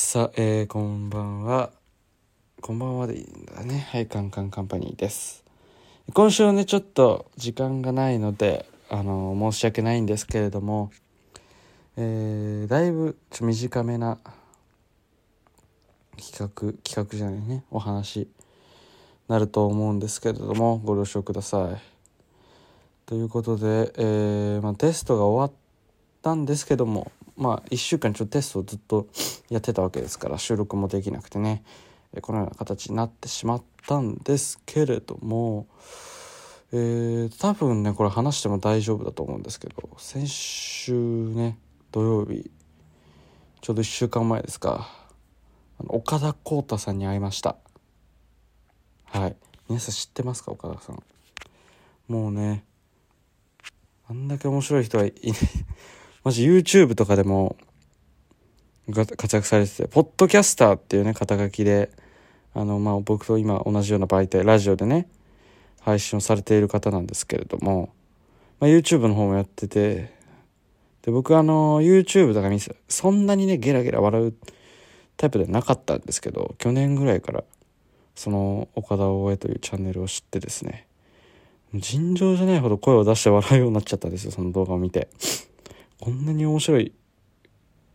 さあ、えー、こんばんは。こんばんはでいいんだね。はい、カンカンカンパニーです。今週はね、ちょっと時間がないので、あの、申し訳ないんですけれども、えー、だいぶちょ短めな企画、企画じゃないね、お話なると思うんですけれども、ご了承ください。ということで、えーまあ、テストが終わったんですけども、まあ、1週間ちょっとテストをずっとやってたわけですから収録もできなくてねこのような形になってしまったんですけれども、えー、多分ねこれ話しても大丈夫だと思うんですけど先週ね土曜日ちょうど1週間前ですかあの岡田浩太さんに会いました。はい。皆さん知ってますか岡田さん。もうねあんだけ面白い人はいない。マジ YouTube とかでも活躍されてて、ポッドキャスターっていうね、肩書きで、あの、まあ、僕と今同じような媒体、ラジオでね、配信をされている方なんですけれども、まあ、YouTube の方もやってて、で、僕あの、YouTube とか見せ、そんなにね、ゲラゲラ笑うタイプではなかったんですけど、去年ぐらいから、その、岡田大江というチャンネルを知ってですね、尋常じゃないほど声を出して笑うようになっちゃったんですよ、その動画を見て。こんなに面白い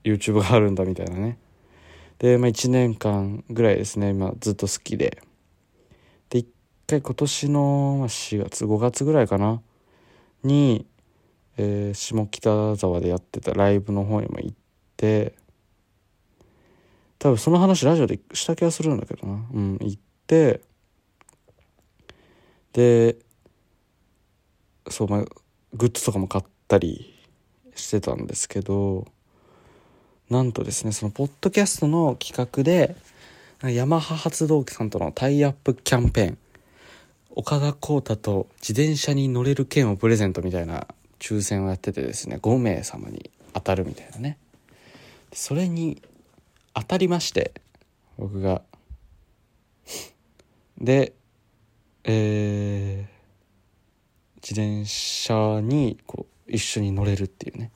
YouTube があるんだみたいなね。で、まあ、1年間ぐらいですね、今ずっと好きで。で、一回今年の4月、5月ぐらいかな、に、えー下北沢でやってたライブの方にも行って、多分その話ラジオでした気がするんだけどな。うん、行って、で、そう、まあ、グッズとかも買ったりしてたんですけどなんとですねそのポッドキャストの企画でヤマハ発動機さんとのタイアップキャンペーン岡田浩太と自転車に乗れる券をプレゼントみたいな抽選をやっててですね5名様に当たるみたいなね。それに当たりまして僕が。でえー自転車にこう一緒に乗れるっていうね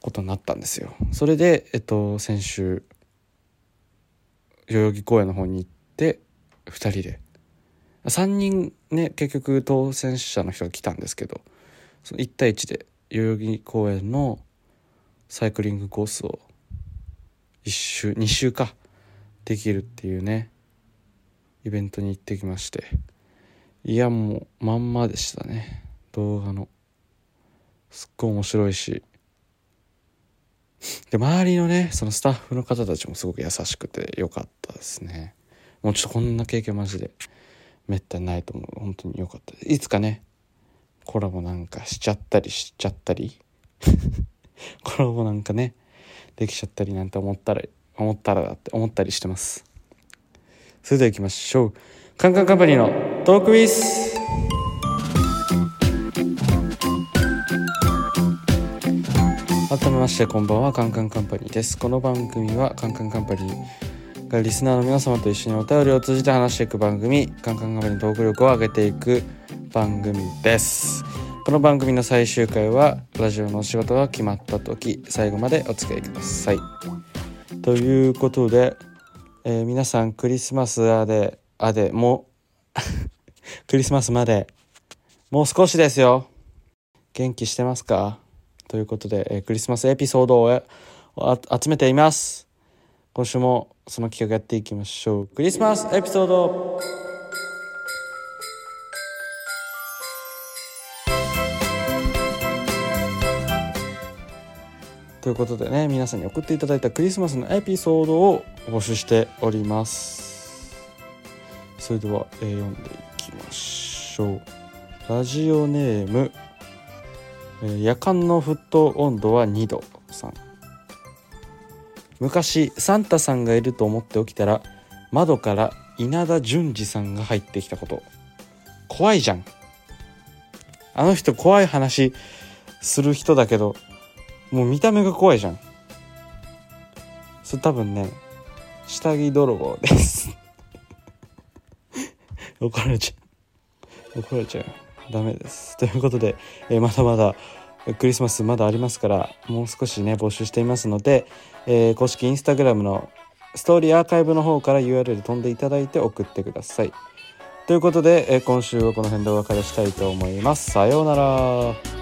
ことになったんですよ。それでえっと先週代々木公園の方に行って2人で。3人ね結局当選者の人が来たんですけどその1対1で代々木公園のサイクリングコースを1周2周かできるっていうねイベントに行ってきまして。いやもうまんまでしたね。動画の。すっごい面白いし。で周りのねそのスタッフの方たちもすごく優しくてよかったですね。もうちょっとこんな経験マジでめったにないと思う。本当によかった。いつかねコラボなんかしちゃったりしちゃったり コラボなんかねできちゃったりなんて思ったら思ったらだって思ったりしてます。それでは行きましょう。カンカンカンパニーのトークウィス。改めましてこんばんはカンカンカンパニーです。この番組はカンカンカンパニーがリスナーの皆様と一緒にお便りを通じて話していく番組カンカンカンパニーのトーク力を上げていく番組です。この番組の最終回はラジオのお仕事が決まった時最後までお付き合いください。ということで、えー皆さんクリスマスあであでも クリスマスまでもう少しですよ。元気してますか？ということで、えークリスマスエピソードをえあ集めています。今週もその企画やっていきましょう。クリスマスエピソード。ということでね皆さんに送っていただいたクリスマスのエピソードを募集しております。それでは、えー読んでいきましょう。ラジオネーム、夜間の沸騰温度は2度さん。昔サンタさんがいると思って起きたら窓から稲田淳二さんが入ってきたこと。怖いじゃん。あの人怖い話する人だけどもう見た目が怖いじゃん。それ多分ね下着泥棒です。怒られちゃう。怒られちゃうダメです。ということで、えまだまだクリスマスまだありますからもう少しね募集していますので、えー、公式インスタグラムのストーリーアーカイブの方から URL 飛んでいただいて送ってください。ということで、え、今週はこの辺でお別れしたいと思います。さようなら。